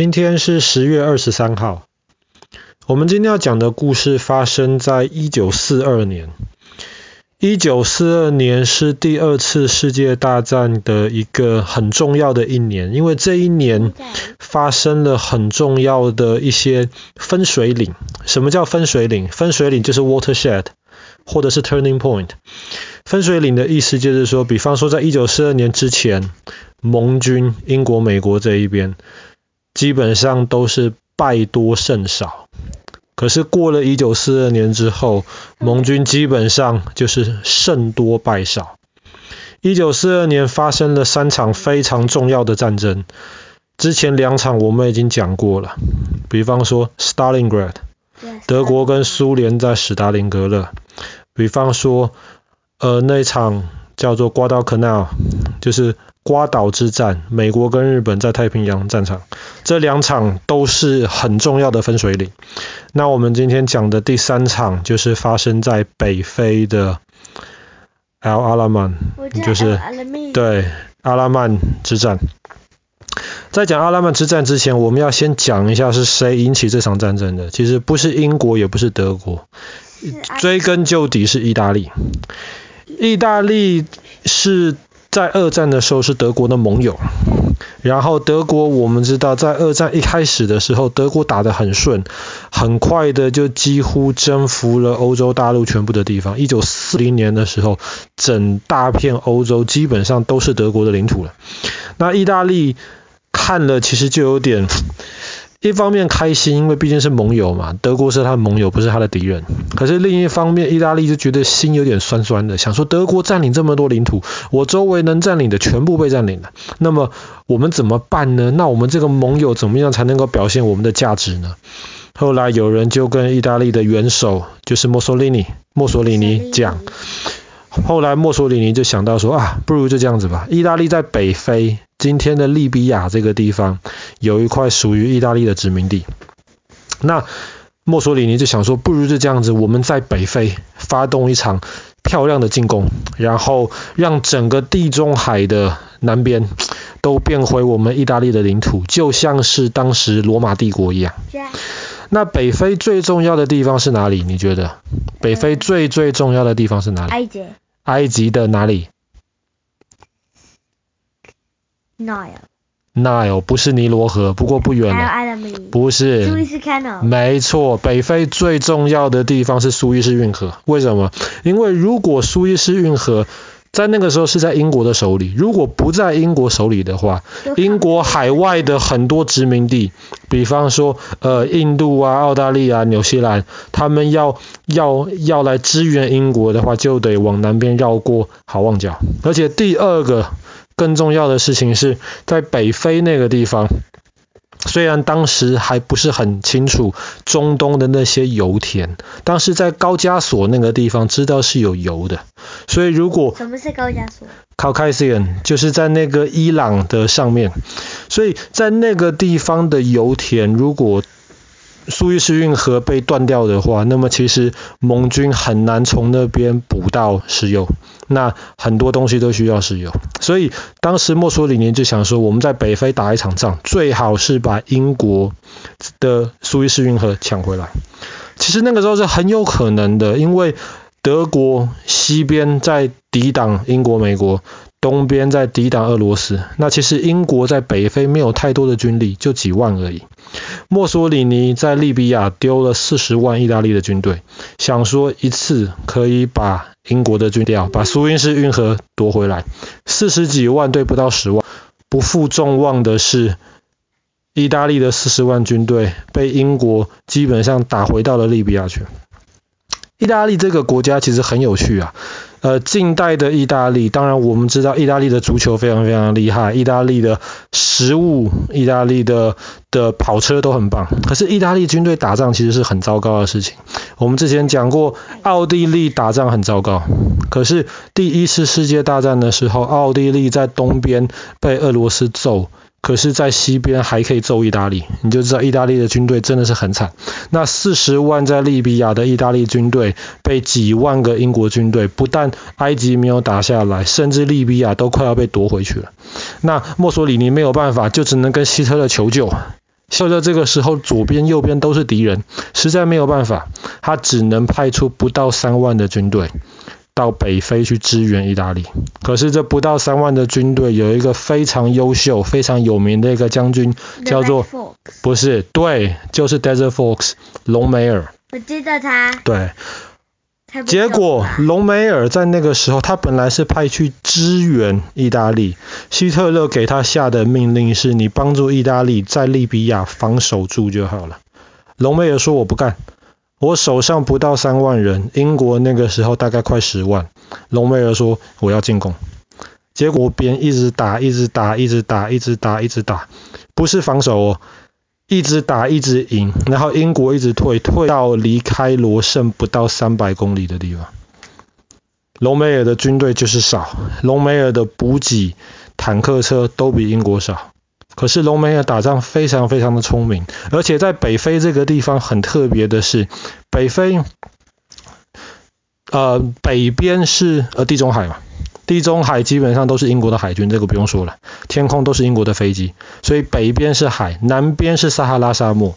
今天是十月二十三号。我们今天要讲的故事发生在一九四二年。一九四二年是第二次世界大战的一个很重要的一年，因为这一年发生了很重要的一些分水岭。什么叫分水岭？分水岭就是 watershed，或者是 turning point。分水岭的意思就是说，比方说在一九四二年之前，盟军英国、美国这一边。基本上都是败多胜少，可是过了一九四二年之后，盟军基本上就是胜多败少。一九四二年发生了三场非常重要的战争，之前两场我们已经讲过了，比方说 Stalingrad，德国跟苏联在史达林格勒，比方说呃那场叫做瓜达克纳，就是。瓜岛之战，美国跟日本在太平洋战场，这两场都是很重要的分水岭。那我们今天讲的第三场，就是发生在北非的 El Alamein，就是对阿拉曼之战。在讲阿拉曼之战之前，我们要先讲一下是谁引起这场战争的。其实不是英国，也不是德国，追根究底是意大利。意大利是。在二战的时候是德国的盟友，然后德国我们知道，在二战一开始的时候，德国打得很顺，很快的就几乎征服了欧洲大陆全部的地方。一九四零年的时候，整大片欧洲基本上都是德国的领土了。那意大利看了其实就有点。一方面开心，因为毕竟是盟友嘛，德国是他的盟友，不是他的敌人。可是另一方面，意大利就觉得心有点酸酸的，想说德国占领这么多领土，我周围能占领的全部被占领了，那么我们怎么办呢？那我们这个盟友怎么样才能够表现我们的价值呢？后来有人就跟意大利的元首，就是墨索里尼，墨索里尼讲。后来墨索里尼就想到说啊，不如就这样子吧。意大利在北非，今天的利比亚这个地方，有一块属于意大利的殖民地。那墨索里尼就想说，不如就这样子，我们在北非发动一场漂亮的进攻，然后让整个地中海的南边都变回我们意大利的领土，就像是当时罗马帝国一样。那北非最重要的地方是哪里？你觉得？北非最最重要的地方是哪里？埃及。埃及的哪里？Nile。Nile 不是尼罗河，不过不远了。不是。苏伊士 Canal。没错，北非最重要的地方是苏伊士运河。为什么？因为如果苏伊士运河在那个时候是在英国的手里，如果不在英国手里的话，英国海外的很多殖民地，比方说呃印度啊、澳大利亚、纽西兰，他们要要要来支援英国的话，就得往南边绕过好望角。而且第二个更重要的事情是在北非那个地方。虽然当时还不是很清楚中东的那些油田，但是在高加索那个地方知道是有油的，所以如果什么是高加索？Caucasian 就是在那个伊朗的上面，所以在那个地方的油田，如果苏伊士运河被断掉的话，那么其实盟军很难从那边补到石油。那很多东西都需要石油，所以当时墨索里尼就想说，我们在北非打一场仗，最好是把英国的苏伊士运河抢回来。其实那个时候是很有可能的，因为德国西边在抵挡英国、美国，东边在抵挡俄罗斯。那其实英国在北非没有太多的军力，就几万而已。墨索里尼在利比亚丢了四十万意大利的军队，想说一次可以把英国的军调把苏伊士运河夺回来。四十几万对不到十万，不负众望的是，意大利的四十万军队被英国基本上打回到了利比亚去。意大利这个国家其实很有趣啊。呃，近代的意大利，当然我们知道意大利的足球非常非常厉害，意大利的食物、意大利的的跑车都很棒。可是意大利军队打仗其实是很糟糕的事情。我们之前讲过，奥地利打仗很糟糕。可是第一次世界大战的时候，奥地利在东边被俄罗斯揍。可是，在西边还可以揍意大利，你就知道意大利的军队真的是很惨。那四十万在利比亚的意大利军队被几万个英国军队，不但埃及没有打下来，甚至利比亚都快要被夺回去了。那墨索里尼没有办法，就只能跟希特勒求救。希特勒这个时候左边右边都是敌人，实在没有办法，他只能派出不到三万的军队到北非去支援意大利。可是这不到三万的军队有一个非常优秀、非常有名的一个将军，叫做不是，对，就是 Desert Fox 隆美尔。我记得他。对。结果，隆美尔在那个时候，他本来是派去支援意大利。希特勒给他下的命令是：你帮助意大利在利比亚防守住就好了。隆美尔说：“我不干，我手上不到三万人，英国那个时候大概快十万。”隆美尔说：“我要进攻。”结果边一直打，一直打，一直打，一直打，一直打，不是防守哦。一直打，一直赢，然后英国一直退，退到离开罗胜不到三百公里的地方。隆美尔的军队就是少，隆美尔的补给、坦克车都比英国少。可是隆美尔打仗非常非常的聪明，而且在北非这个地方很特别的是，北非，呃，北边是呃地中海嘛。地中海基本上都是英国的海军，这个不用说了，天空都是英国的飞机，所以北边是海，南边是撒哈拉沙漠。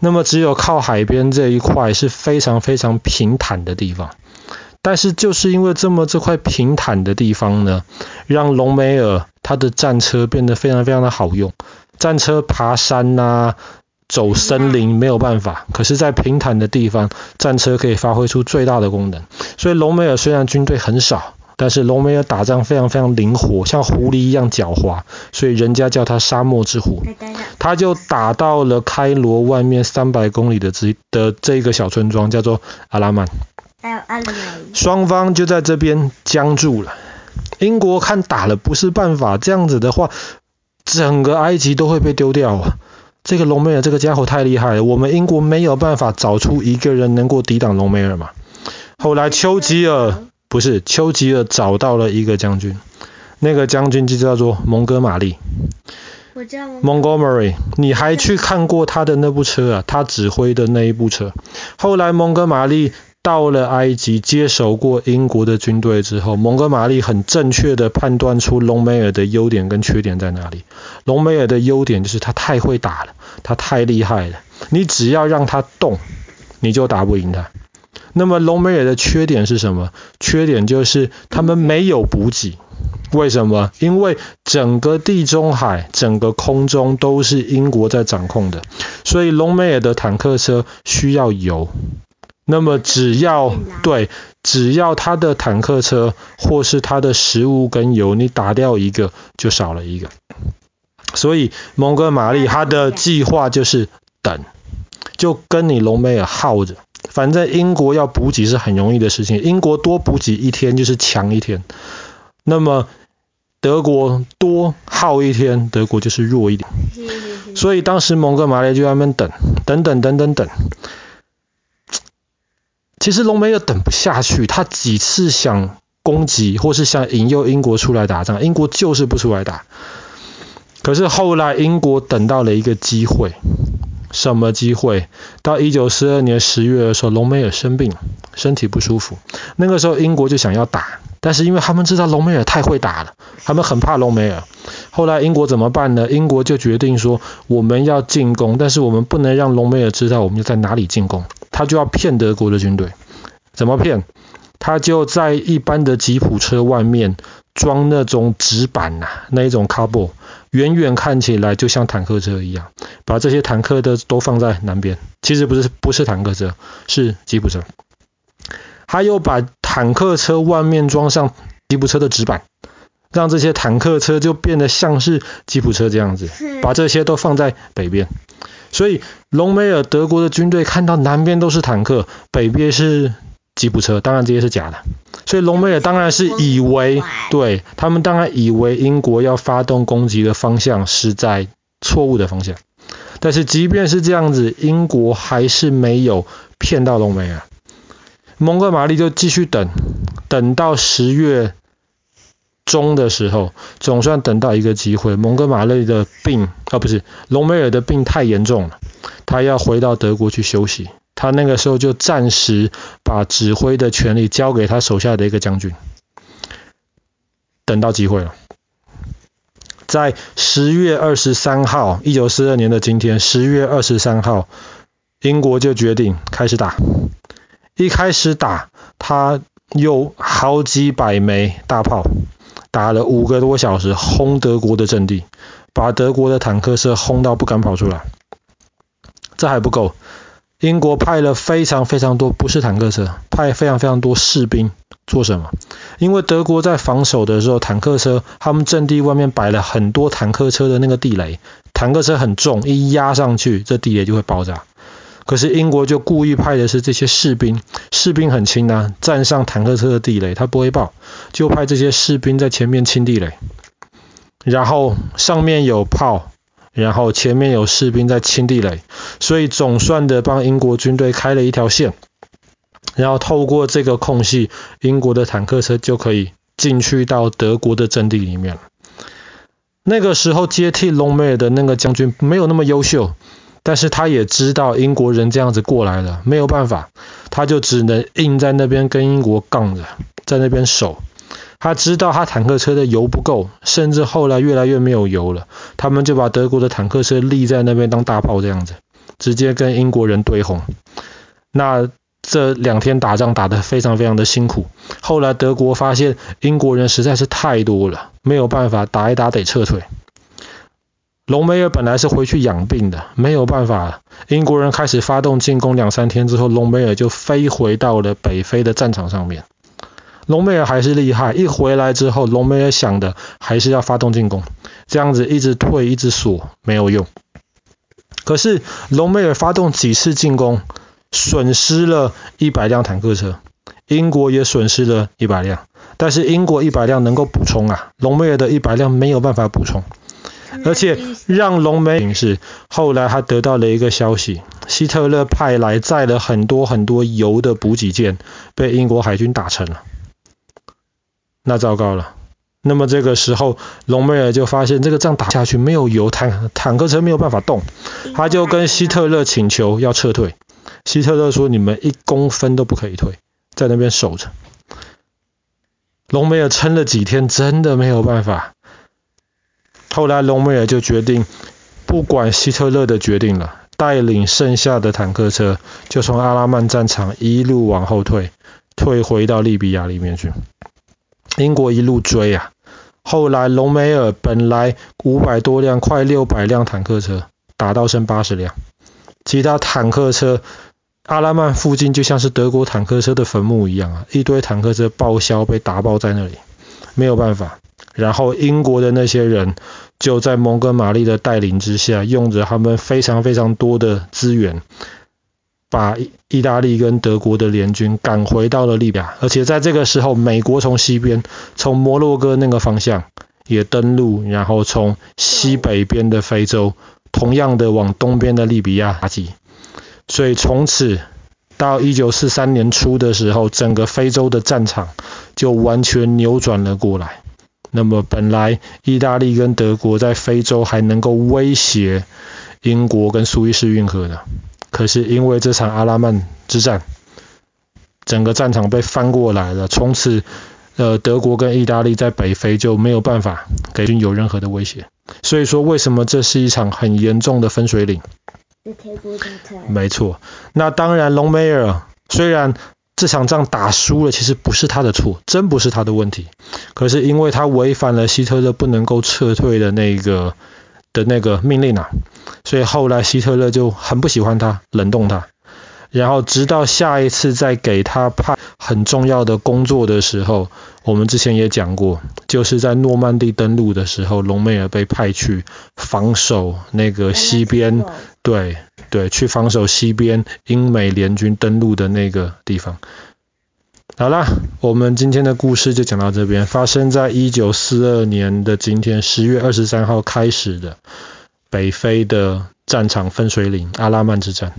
那么只有靠海边这一块是非常非常平坦的地方。但是就是因为这么这块平坦的地方呢，让隆美尔他的战车变得非常非常的好用。战车爬山呐、啊，走森林没有办法，可是，在平坦的地方，战车可以发挥出最大的功能。所以隆美尔虽然军队很少。但是隆美尔打仗非常非常灵活，像狐狸一样狡猾，所以人家叫他沙漠之狐。他就打到了开罗外面三百公里的这的这个小村庄，叫做阿拉曼。双方就在这边僵住了。英国看打了不是办法，这样子的话，整个埃及都会被丢掉啊！这个隆美尔这个家伙太厉害了，我们英国没有办法找出一个人能够抵挡隆美尔嘛。后来丘吉尔。不是，丘吉尔找到了一个将军，那个将军就叫做蒙哥马利。我叫 Montgomery，你还去看过他的那部车啊？他指挥的那一部车。后来蒙哥马利到了埃及，接手过英国的军队之后，蒙哥马利很正确的判断出隆美尔的优点跟缺点在哪里。隆美尔的优点就是他太会打了，他太厉害了，你只要让他动，你就打不赢他。那么隆美尔的缺点是什么？缺点就是他们没有补给。为什么？因为整个地中海、整个空中都是英国在掌控的，所以隆美尔的坦克车需要油。那么只要对，只要他的坦克车或是他的食物跟油，你打掉一个就少了一个。所以蒙哥马利他的计划就是等，就跟你隆美尔耗着。反正英国要补给是很容易的事情，英国多补给一天就是强一天。那么德国多耗一天，德国就是弱一点。所以当时蒙哥马利就在那边等，等等等等等。其实隆美尔等不下去，他几次想攻击或是想引诱英国出来打仗，英国就是不出来打。可是后来英国等到了一个机会。什么机会？到一九四二年十月的时候，隆美尔生病，身体不舒服。那个时候英国就想要打，但是因为他们知道隆美尔太会打了，他们很怕隆美尔。后来英国怎么办呢？英国就决定说，我们要进攻，但是我们不能让隆美尔知道我们在哪里进攻，他就要骗德国的军队。怎么骗？他就在一般的吉普车外面装那种纸板呐、啊，那一种卡布。远远看起来就像坦克车一样，把这些坦克的都放在南边，其实不是不是坦克车，是吉普车。他又把坦克车外面装上吉普车的纸板，让这些坦克车就变得像是吉普车这样子，把这些都放在北边。所以隆美尔德国的军队看到南边都是坦克，北边是吉普车，当然这些是假的。所以隆美尔当然是以为，对，他们当然以为英国要发动攻击的方向是在错误的方向。但是即便是这样子，英国还是没有骗到隆美尔。蒙哥马利就继续等，等到十月中的时候，总算等到一个机会。蒙哥马利的病，啊不是，隆美尔的病太严重了，他要回到德国去休息。他那个时候就暂时把指挥的权力交给他手下的一个将军，等到机会了。在十月二十三号，一九四二年的今天，十月二十三号，英国就决定开始打。一开始打，他有好几百枚大炮，打了五个多小时，轰德国的阵地，把德国的坦克车轰到不敢跑出来。这还不够，英国派了非常非常多，不是坦克车，派非常非常多士兵做什么？因为德国在防守的时候，坦克车他们阵地外面摆了很多坦克车的那个地雷，坦克车很重，一压上去，这地雷就会爆炸。可是英国就故意派的是这些士兵，士兵很轻啊，站上坦克车的地雷，它不会爆，就派这些士兵在前面清地雷，然后上面有炮。然后前面有士兵在清地雷，所以总算的帮英国军队开了一条线，然后透过这个空隙，英国的坦克车就可以进去到德国的阵地里面了。那个时候接替隆美尔的那个将军没有那么优秀，但是他也知道英国人这样子过来了，没有办法，他就只能硬在那边跟英国杠着，在那边守。他知道他坦克车的油不够，甚至后来越来越没有油了，他们就把德国的坦克车立在那边当大炮这样子，直接跟英国人对轰。那这两天打仗打得非常非常的辛苦。后来德国发现英国人实在是太多了，没有办法打一打得撤退。隆美尔本来是回去养病的，没有办法。英国人开始发动进攻，两三天之后，隆美尔就飞回到了北非的战场上面。隆美尔还是厉害，一回来之后，隆美尔想的还是要发动进攻，这样子一直退，一直锁，没有用。可是隆美尔发动几次进攻，损失了一百辆坦克车，英国也损失了一百辆，但是英国一百辆能够补充啊，隆美尔的一百辆没有办法补充，而且让隆美尔是后来他得到了一个消息，希特勒派来载了很多很多油的补给舰，被英国海军打沉了。那糟糕了，那么这个时候，隆美尔就发现这个仗打下去没有油，坦坦克车没有办法动，他就跟希特勒请求要撤退。希特勒说：“你们一公分都不可以退，在那边守着。”隆美尔撑了几天，真的没有办法。后来隆美尔就决定，不管希特勒的决定了，带领剩下的坦克车就从阿拉曼战场一路往后退，退回到利比亚里面去。英国一路追啊，后来隆美尔本来五百多辆，快六百辆坦克车，打到剩八十辆，其他坦克车，阿拉曼附近就像是德国坦克车的坟墓一样啊，一堆坦克车报销被打爆在那里，没有办法。然后英国的那些人就在蒙哥马利的带领之下，用着他们非常非常多的资源。把意大利跟德国的联军赶回到了利比亚，而且在这个时候，美国从西边，从摩洛哥那个方向也登陆，然后从西北边的非洲，同样的往东边的利比亚打击。所以从此到一九四三年初的时候，整个非洲的战场就完全扭转了过来。那么本来意大利跟德国在非洲还能够威胁英国跟苏伊士运河的。可是因为这场阿拉曼之战，整个战场被翻过来了，从此，呃，德国跟意大利在北非就没有办法给军有任何的威胁。所以说，为什么这是一场很严重的分水岭？没错。那当然，隆美尔虽然这场仗打输了，其实不是他的错，真不是他的问题。可是因为他违反了希特勒不能够撤退的那个的那个命令啊。所以后来希特勒就很不喜欢他，冷冻他。然后直到下一次再给他派很重要的工作的时候，我们之前也讲过，就是在诺曼底登陆的时候，隆美尔被派去防守那个西边，对对，去防守西边英美联军登陆的那个地方。好啦，我们今天的故事就讲到这边，发生在一九四二年的今天，十月二十三号开始的。北非的战场分水岭——阿拉曼之战。